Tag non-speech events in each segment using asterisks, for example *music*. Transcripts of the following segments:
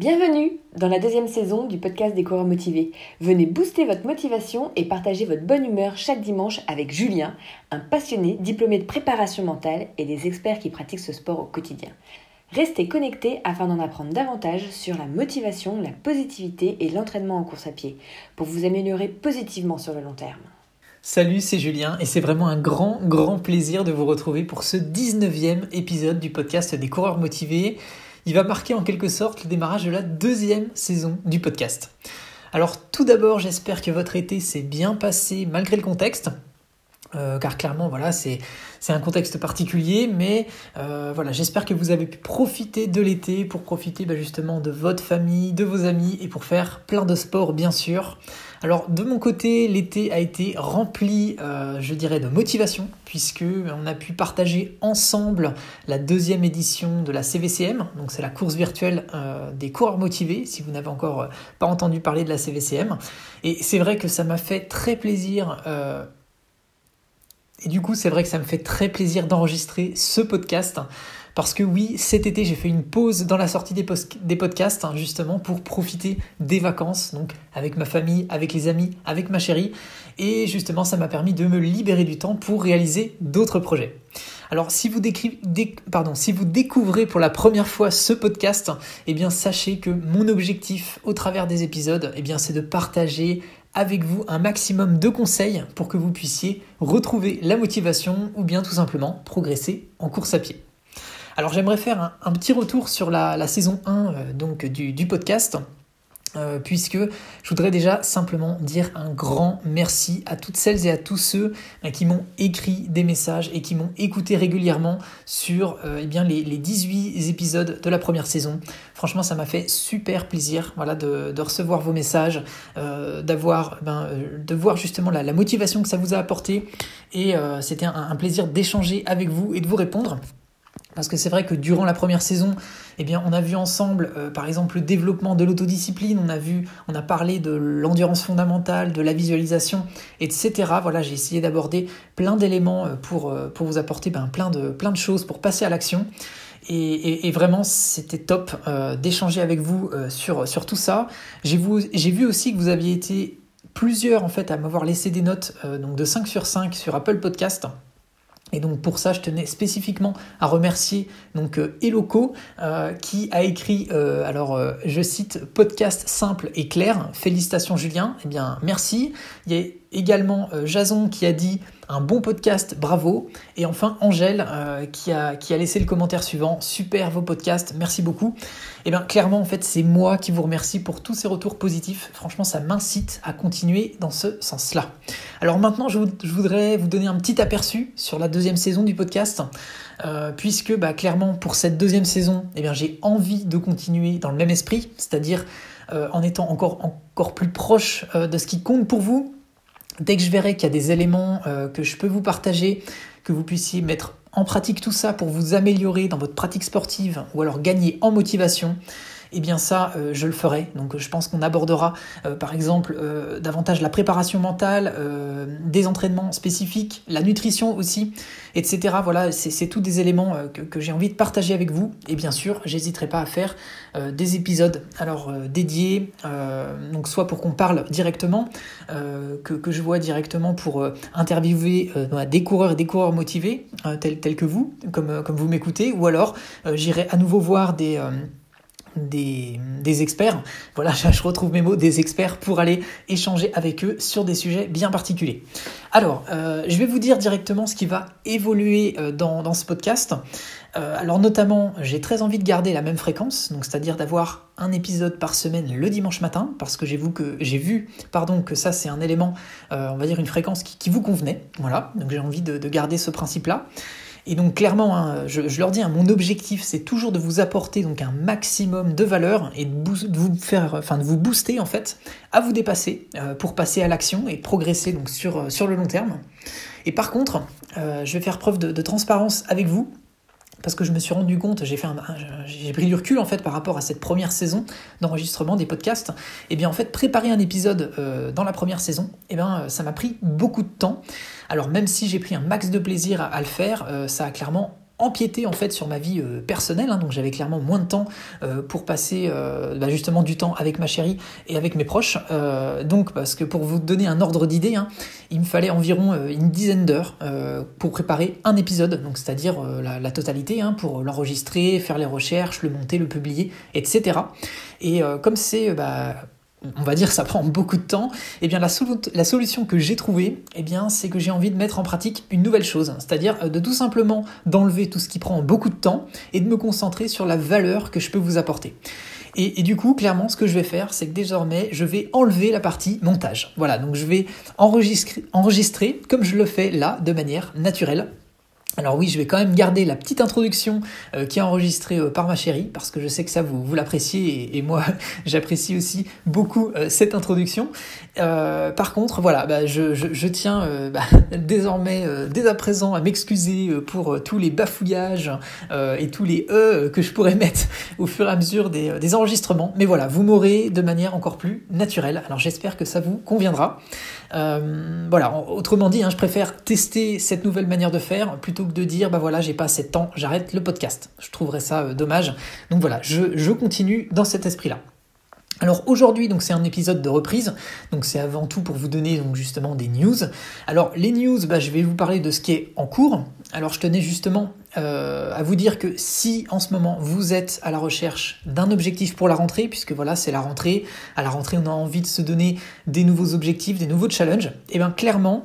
Bienvenue dans la deuxième saison du podcast des coureurs motivés. Venez booster votre motivation et partager votre bonne humeur chaque dimanche avec Julien, un passionné diplômé de préparation mentale et des experts qui pratiquent ce sport au quotidien. Restez connectés afin d'en apprendre davantage sur la motivation, la positivité et l'entraînement en course à pied pour vous améliorer positivement sur le long terme. Salut, c'est Julien et c'est vraiment un grand, grand plaisir de vous retrouver pour ce 19e épisode du podcast des coureurs motivés il va marquer en quelque sorte le démarrage de la deuxième saison du podcast. Alors tout d'abord, j'espère que votre été s'est bien passé malgré le contexte. Euh, car clairement, voilà, c'est un contexte particulier, mais euh, voilà, j'espère que vous avez pu profiter de l'été pour profiter bah, justement de votre famille, de vos amis et pour faire plein de sports, bien sûr. Alors de mon côté, l'été a été rempli, euh, je dirais, de motivation, puisque on a pu partager ensemble la deuxième édition de la CVCM, donc c'est la course virtuelle euh, des coureurs motivés, si vous n'avez encore euh, pas entendu parler de la CVCM. Et c'est vrai que ça m'a fait très plaisir. et du coup, c'est vrai que ça me fait très plaisir d'enregistrer ce podcast parce que oui, cet été, j'ai fait une pause dans la sortie des, podcasts, hein, justement, pour profiter des vacances, donc avec ma famille, avec les amis, avec ma chérie. Et justement, ça m'a permis de me libérer du temps pour réaliser d'autres projets. Alors, si vous, si vous découvrez pour la première fois ce podcast, eh bien, sachez que mon objectif au travers des épisodes, eh bien, c'est de partager avec vous un maximum de conseils pour que vous puissiez retrouver la motivation ou bien tout simplement progresser en course à pied. Alors j'aimerais faire un, petit retour sur la, saison 1 euh, donc, du, podcast. Euh, puisque je voudrais déjà simplement dire un grand merci à toutes celles et à tous ceux euh, qui m'ont écrit des messages et qui m'ont écouté régulièrement sur eh bien, les, 18 épisodes de la première saison. Franchement, ça m'a fait super plaisir de, recevoir vos messages, d'avoir, ben, de voir justement la, motivation que ça vous a apporté. Et c'était un plaisir d'échanger avec vous et de vous répondre. Parce que c'est vrai que durant la première saison, eh bien, on a vu ensemble, euh, par exemple, le développement de l'autodiscipline, on a vu, on a parlé de l'endurance fondamentale, de la visualisation, etc. Voilà, j'ai essayé d'aborder plein d'éléments euh, pour, euh, pour vous apporter ben, plein, de, plein de choses pour passer à l'action. Et, vraiment, c'était top d'échanger avec vous sur, sur tout ça. J'ai vu aussi que vous aviez été plusieurs en fait à m'avoir laissé des notes donc de 5 sur 5 sur Apple Podcast. Et donc pour ça, je tenais spécifiquement à remercier donc euh, Eloco euh, qui a écrit, euh, alors je cite, podcast simple et clair. Félicitations Julien. Eh bien merci. Il y a également Jason qui a dit un bon podcast, bravo. Et enfin Angèle euh, qui, a, laissé le commentaire suivant, super vos podcasts, merci beaucoup. Et eh bien clairement en fait c'est moi qui vous remercie pour tous ces retours positifs. Franchement ça m'incite à continuer dans ce sens-là. Alors maintenant je, voudrais vous donner un petit aperçu sur la deuxième saison du podcast. Euh, puisque bah, clairement pour cette deuxième saison, eh bien, j'ai envie de continuer dans le même esprit, c'est-à-dire euh, en étant encore, encore plus proche de ce qui compte pour vous, Dès que je verrai qu'il y a des éléments euh, que je peux vous partager, que vous puissiez mettre en pratique tout ça pour vous améliorer dans votre pratique sportive ou alors gagner en motivation, eh bien ça, euh, je le ferai. Donc je pense qu'on abordera euh, par exemple euh, davantage la préparation mentale, des entraînements spécifiques, la nutrition aussi, etc. Voilà, c'est tous des éléments que, j'ai envie de partager avec vous. Et bien sûr, j'hésiterai pas à faire des épisodes alors dédiés, donc soit pour qu'on parle directement, que, je vois directement pour interviewer des coureurs et des coureurs motivés, tels, que vous, comme vous m'écoutez, ou alors j'irai à nouveau voir des des, experts, voilà, *laughs* je retrouve mes mots, des experts pour aller échanger avec eux sur des sujets bien particuliers. Alors, euh, je vais vous dire directement ce qui va évoluer euh, dans, ce podcast. Euh, alors notamment, j'ai très envie de garder la même fréquence, donc c'est-à-dire d'avoir un épisode par semaine le dimanche matin, parce que j'ai vu que j'ai vu, pardon, que ça c'est un élément, on va dire une fréquence qui, vous convenait, voilà. Donc j'ai envie de, de garder ce principe-là. Et donc clairement, hein, je, leur dis, hein, mon objectif, c'est toujours de vous apporter donc un maximum de valeur et de, vous faire, enfin de vous booster en fait, à vous dépasser euh, pour passer à l'action et progresser donc sur, euh, le long terme. Et par contre, euh, je vais faire preuve de, transparence avec vous parce que je me suis rendu compte, j'ai pris du recul en fait par rapport à cette première saison d'enregistrement des podcasts. Et bien en fait, préparer un épisode dans la première saison, et bien ça m'a pris beaucoup de temps. Alors même si j'ai pris un max de plaisir à, le faire, euh, ça a clairement empiété en fait sur ma vie euh, personnelle, hein. donc j'avais clairement moins de temps euh, pour passer euh, bah, justement du temps avec ma chérie et avec mes proches. donc parce que pour vous donner un ordre d'idée, hein, il me fallait environ une dizaine d'heures pour préparer un épisode, donc c'est-à-dire la, totalité, hein, pour l'enregistrer, faire les recherches, le monter, le publier, etc. Et comme c'est bah, on va dire ça prend beaucoup de temps, et eh bien la, solution que j'ai trouvée, eh c'est que j'ai envie de mettre en pratique une nouvelle chose, c'est-à-dire euh, de tout simplement d'enlever tout ce qui prend beaucoup de temps et de me concentrer sur la valeur que je peux vous apporter. Et, du coup, clairement, ce que je vais faire, c'est que désormais, je vais enlever la partie montage. Voilà, donc je vais enregistrer comme je le fais là, de manière naturelle. Alors oui, je vais quand même garder la petite introduction euh, qui est enregistrée euh, par ma chérie, parce que je sais que ça, vous, vous l'appréciez, et, moi, *laughs* j'apprécie aussi beaucoup euh, cette introduction. par contre, voilà, bah, je, tiens bah, *laughs* désormais, dès à présent, à m'excuser pour tous les bafouillages et tous les E que je pourrais *laughs* mettre au fur et à mesure des, enregistrements. Mais voilà, vous m'aurez de manière encore plus naturelle. Alors j'espère que ça vous conviendra. voilà, autrement dit, hein, je préfère tester cette nouvelle manière de faire plutôt de dire bah voilà j'ai pas assez de temps, j'arrête le podcast. Je trouverais ça euh, dommage. Donc voilà, je, continue dans cet esprit-là. Alors aujourd'hui, donc c'est un épisode de reprise, donc c'est avant tout pour vous donner justement des news. Alors les news, bah, je vais vous parler de ce qui est en cours. Alors je tenais justement euh, à vous dire que si en ce moment vous êtes à la recherche d'un objectif pour la rentrée, puisque voilà c'est la rentrée, à la rentrée on a envie de se donner des nouveaux objectifs, des nouveaux challenges, et eh bien clairement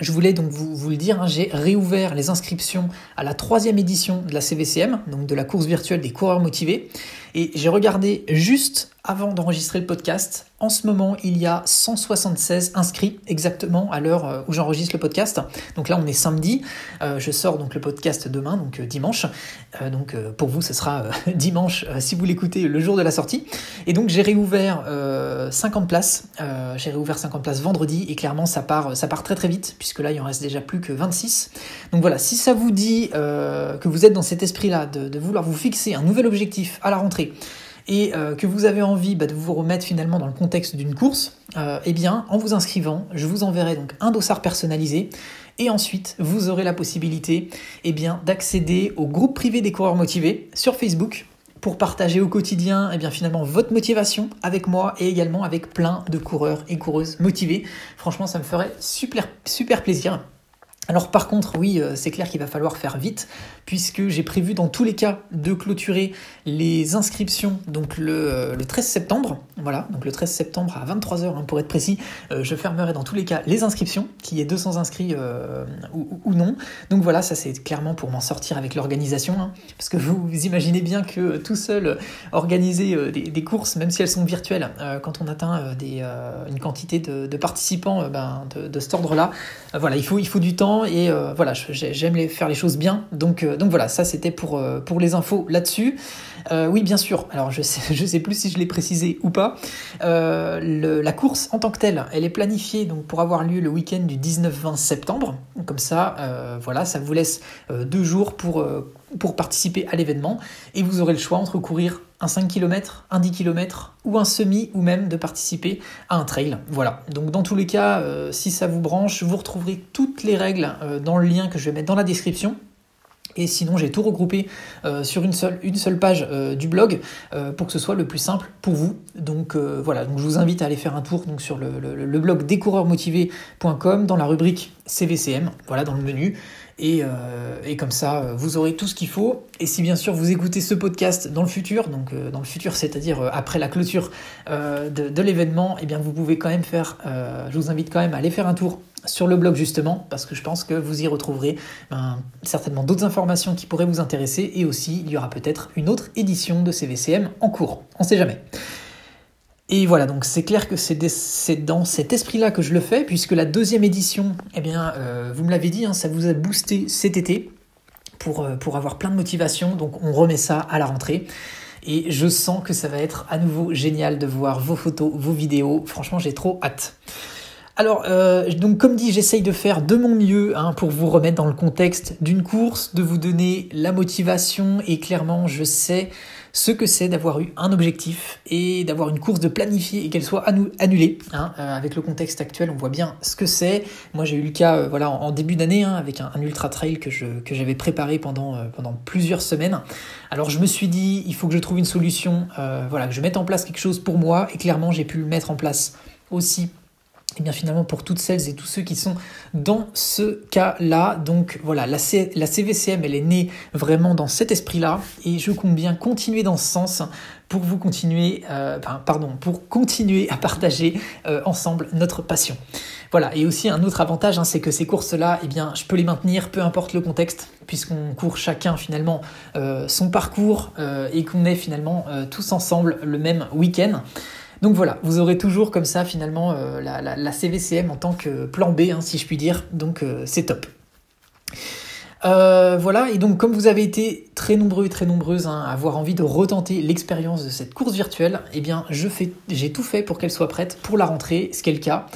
je voulais donc vous, le dire, hein, j'ai réouvert les inscriptions à la troisième édition de la CVCM, donc de la course virtuelle des coureurs motivés. Et j'ai regardé juste avant d'enregistrer le podcast. En ce moment, il y a 176 inscrits exactement à l'heure euh, où j'enregistre le podcast. Donc là, on est samedi. Euh, je sors donc le podcast demain, donc euh, dimanche. donc pour vous, ce sera *laughs* dimanche si vous l'écoutez le jour de la sortie. Et donc j'ai réouvert 50 places. j'ai réouvert 50 places vendredi et clairement ça part, ça part très très vite puisque là il en reste déjà plus que 26. Donc voilà, si ça vous dit que vous êtes dans cet esprit-là de, de vouloir vous fixer un nouvel objectif à la rentrée et euh, que vous avez envie bah, de vous remettre finalement dans le contexte d'une course, euh, eh bien, en vous inscrivant, je vous enverrai donc un dossard personnalisé et ensuite vous aurez la possibilité eh bien, d'accéder au groupe privé des coureurs motivés sur Facebook pour partager au quotidien eh bien, finalement votre motivation avec moi et également avec plein de coureurs et coureuses motivés. Franchement, ça me ferait super, super plaisir. Alors par contre, oui, euh, c'est clair qu'il va falloir faire vite, puisque j'ai prévu dans tous les cas de clôturer les inscriptions donc le, 13 euh, septembre. Voilà, donc le 13 septembre à 23h hein, pour être précis, euh, je fermerai dans tous les cas les inscriptions, qu'il y ait 200 inscrits ou, non. Donc voilà, ça c'est clairement pour m'en sortir avec l'organisation, hein, parce que vous, imaginez bien que tout seul organiser des, courses, même si elles sont virtuelles, quand on atteint une quantité de, participants ben, de, de, cet ordre-là, voilà, il faut, il faut du temps et euh, voilà, j'aime faire les choses bien. Donc, euh, donc voilà, ça c'était pour, euh, pour les infos là-dessus. oui, bien sûr. Alors je sais, *laughs* sais plus si je l'ai précisé ou pas. la course en tant que telle, elle est planifiée donc pour avoir lieu le week-end du 19-20 septembre. Comme ça, voilà, ça vous laisse deux jours pour pour participer à l'événement et vous aurez le choix entre courir un 5 km, un 10 km ou un semi ou même de participer à un trail. Voilà, donc dans tous les cas, euh, si ça vous branche, vous retrouverez toutes les règles euh, dans le lien que je vais mettre dans la description. Et sinon, j'ai tout regroupé euh, sur une seule, page du blog pour que ce soit le plus simple pour vous. Donc voilà, donc je vous invite à aller faire un tour donc, sur le, blog découreursmotivés.com dans la rubrique CVCM, voilà dans le menu. Euh, et, comme ça, euh, vous aurez tout ce qu'il faut. Et si bien sûr vous écoutez ce podcast dans le futur, donc euh, dans le futur, c'est-à-dire après la clôture de, l'événement, eh bien vous pouvez quand même faire, je vous invite quand même à aller faire un tour sur le blog justement, parce que je pense que vous y retrouverez ben, certainement d'autres informations qui pourraient vous intéresser, et aussi il y aura peut-être une autre édition de CVCM en cours. On ne sait jamais. Et voilà, donc c'est clair que c'est dans cet esprit-là que je le fais, puisque la deuxième édition, eh bien, euh, vous me l'avez dit, hein, ça vous a boosté cet été pour, euh, pour avoir plein de motivation, donc on remet ça à la rentrée. Et je sens que ça va être à nouveau génial de voir vos photos, vos vidéos. Franchement, j'ai trop hâte. Alors, euh, donc comme dit, j'essaye de faire de mon mieux hein, pour vous remettre dans le contexte d'une course, de vous donner la motivation. Et clairement, je sais ce que c'est d'avoir eu un objectif et d'avoir une course de planifier et qu'elle soit annulée. Hein. Euh, avec le contexte actuel, on voit bien ce que c'est. Moi, j'ai eu le cas euh, voilà, en, début d'année hein, avec un, ultra trail que, j'avais préparé pendant, pendant plusieurs semaines. Alors, je me suis dit, il faut que je trouve une solution, voilà, que je mette en place quelque chose pour moi et clairement, j'ai pu le mettre en place aussi et bien finalement pour toutes celles et tous ceux qui sont dans ce cas-là. Donc voilà, la, CVCM, elle est née vraiment dans cet esprit-là et je compte bien continuer dans ce sens pour vous continuer, euh, pardon, pour continuer à partager euh, ensemble notre passion. Voilà, et aussi un autre avantage, hein, c'est que ces courses-là, eh bien, je peux les maintenir peu importe le contexte, puisqu'on court chacun finalement euh, son parcours et qu'on est finalement tous ensemble le même week-end. Donc voilà, vous aurez toujours comme ça finalement euh, la, CVCM en tant que plan B, hein, si je puis dire. Donc euh, c'est top. Euh, voilà, et donc comme vous avez été très nombreux et très nombreuses hein, à avoir envie de retenter l'expérience de cette course virtuelle, eh bien j'ai tout fait pour qu'elle soit prête pour la rentrée, ce qui est le cas.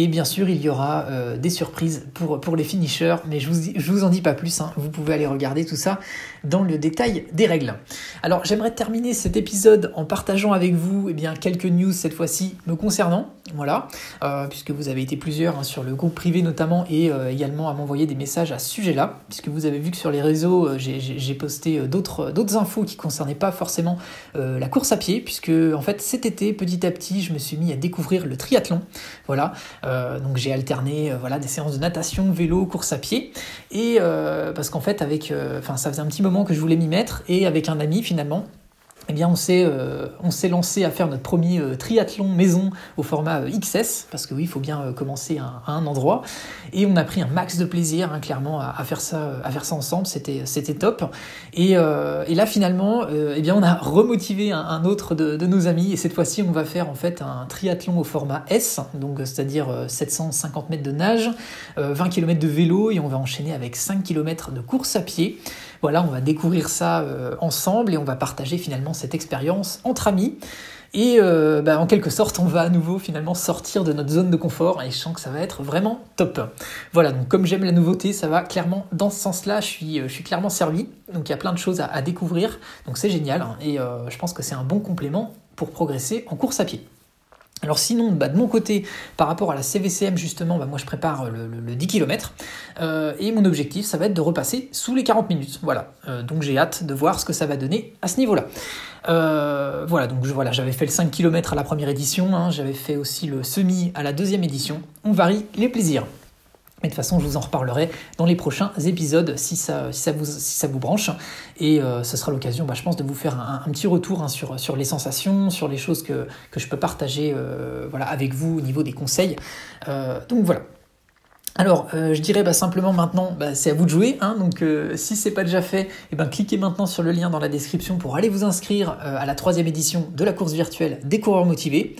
Et bien sûr, il y aura euh, des surprises pour, pour les finishers, mais je vous, je vous en dis pas plus, hein. vous pouvez aller regarder tout ça dans le détail des règles. Alors j'aimerais terminer cet épisode en partageant avec vous eh bien, quelques news cette fois-ci me concernant, voilà, euh, puisque vous avez été plusieurs hein, sur le groupe privé notamment et euh, également à m'envoyer des messages à ce sujet-là, puisque vous avez vu que sur les réseaux j'ai posté d'autres infos qui concernaient pas forcément la course à pied, puisque en fait cet été petit à petit je me suis mis à découvrir le triathlon, voilà. Euh, donc j'ai alterné euh, voilà des séances de natation, vélo, course à pied. Et euh, parce qu'en fait avec ça faisait un petit moment que je voulais m'y mettre. Et avec un ami finalement eh bien, on s'est euh, on s'est lancé à faire notre premier euh, triathlon maison au format euh, XS parce que oui, il faut bien commencer à, un endroit et on a pris un max de plaisir hein, clairement à, faire ça à faire ça ensemble. C'était c'était top et, et, là finalement, eh bien, on a remotivé un, autre de, de, nos amis et cette fois-ci, on va faire en fait un triathlon au format S, donc c'est-à-dire 750 mètres de nage, 20 km de vélo et on va enchaîner avec 5 km de course à pied. Voilà, on va découvrir ça euh, ensemble et on va partager finalement cette expérience entre amis. Et euh, bah, en quelque sorte, on va à nouveau finalement sortir de notre zone de confort et je sens que ça va être vraiment top. Voilà, donc comme j'aime la nouveauté, ça va clairement dans ce sens-là, je suis, euh, je suis clairement servi. Donc il y a plein de choses à, découvrir, donc c'est génial hein. et je pense que c'est un bon complément pour progresser en course à pied. Alors sinon, bah, de mon côté, par rapport à la CVCM justement, bah, moi je prépare le, 10 km euh, et mon objectif ça va être de repasser sous les 40 minutes. Voilà, euh, donc j'ai hâte de voir ce que ça va donner à ce niveau-là. Euh, voilà, donc j'avais fait le 5 km à la première édition, hein, j'avais fait aussi le semi à la deuxième édition. On varie les plaisirs. Mais de toute façon, je vous en reparlerai dans les prochains épisodes si ça, vous, branche. Et euh, ce sera l'occasion, bah, je pense, de vous faire un, petit retour hein, sur, les sensations, sur les choses que, je peux partager euh, voilà, avec vous au niveau des conseils. Euh, donc voilà. Alors, je dirais bah, simplement maintenant, bah, c'est à vous de jouer. Hein, donc, si c'est pas déjà fait, eh ben, cliquez maintenant sur le lien dans la description pour aller vous inscrire à la troisième édition de la course virtuelle des coureurs motivés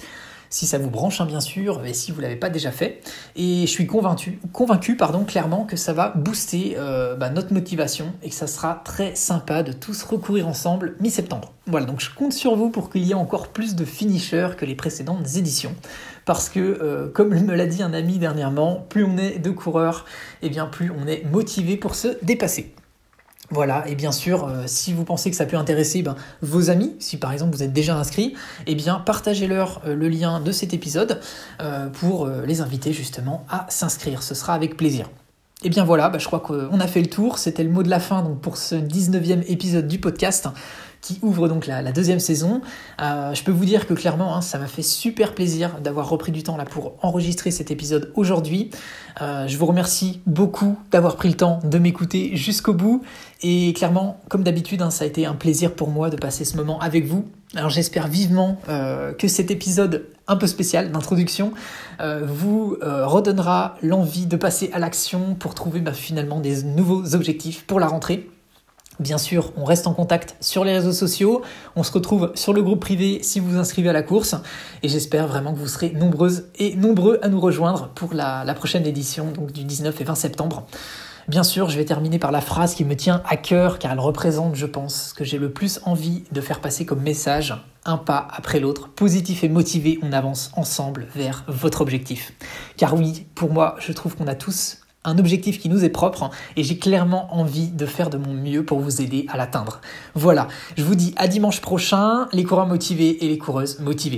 si ça vous branche hein, bien sûr, et si vous ne l'avez pas déjà fait. Et je suis convaincu, convaincu pardon, clairement que ça va booster euh, bah, notre motivation et que ça sera très sympa de tous recourir ensemble mi-septembre. Voilà, donc je compte sur vous pour qu'il y ait encore plus de finishers que les précédentes éditions. Parce que, euh, comme me l'a dit un ami dernièrement, plus on est de coureurs, et eh bien plus on est motivé pour se dépasser. Voilà, et bien sûr, euh, si vous pensez que ça peut intéresser ben, vos amis, si par exemple vous êtes déjà inscrit, eh bien partagez-leur euh, le lien de cet épisode euh, pour les inviter justement à s'inscrire. Ce sera avec plaisir. Et eh bien voilà, ben, je crois qu'on a fait le tour. C'était le mot de la fin pour ce 19e épisode du podcast ouvre donc la, deuxième saison. Euh, je peux vous dire que clairement, hein, ça m'a fait super plaisir d'avoir repris du temps là pour enregistrer cet épisode aujourd'hui. Euh, je vous remercie beaucoup d'avoir pris le temps de m'écouter jusqu'au bout. Et clairement, comme d'habitude, hein, ça a été un plaisir pour moi de passer ce moment avec vous. Alors j'espère vivement euh, que cet épisode un peu spécial d'introduction vous redonnera l'envie de passer à l'action pour trouver bah, finalement des nouveaux objectifs pour la rentrée. Bien sûr, on reste en contact sur les réseaux sociaux. On se retrouve sur le groupe privé si vous vous inscrivez à la course. Et j'espère vraiment que vous serez nombreuses et nombreux à nous rejoindre pour la, prochaine édition donc du 19 et 20 septembre. Bien sûr, je vais terminer par la phrase qui me tient à cœur car elle représente, je pense, ce que j'ai le plus envie de faire passer comme message. Un pas après l'autre, positif et motivé, on avance ensemble vers votre objectif. Car oui, pour moi, je trouve qu'on a tous un objectif qui nous est propre et j'ai clairement envie de faire de mon mieux pour vous aider à l'atteindre. Voilà, je vous dis à dimanche prochain, les coureurs motivés et les coureuses motivées.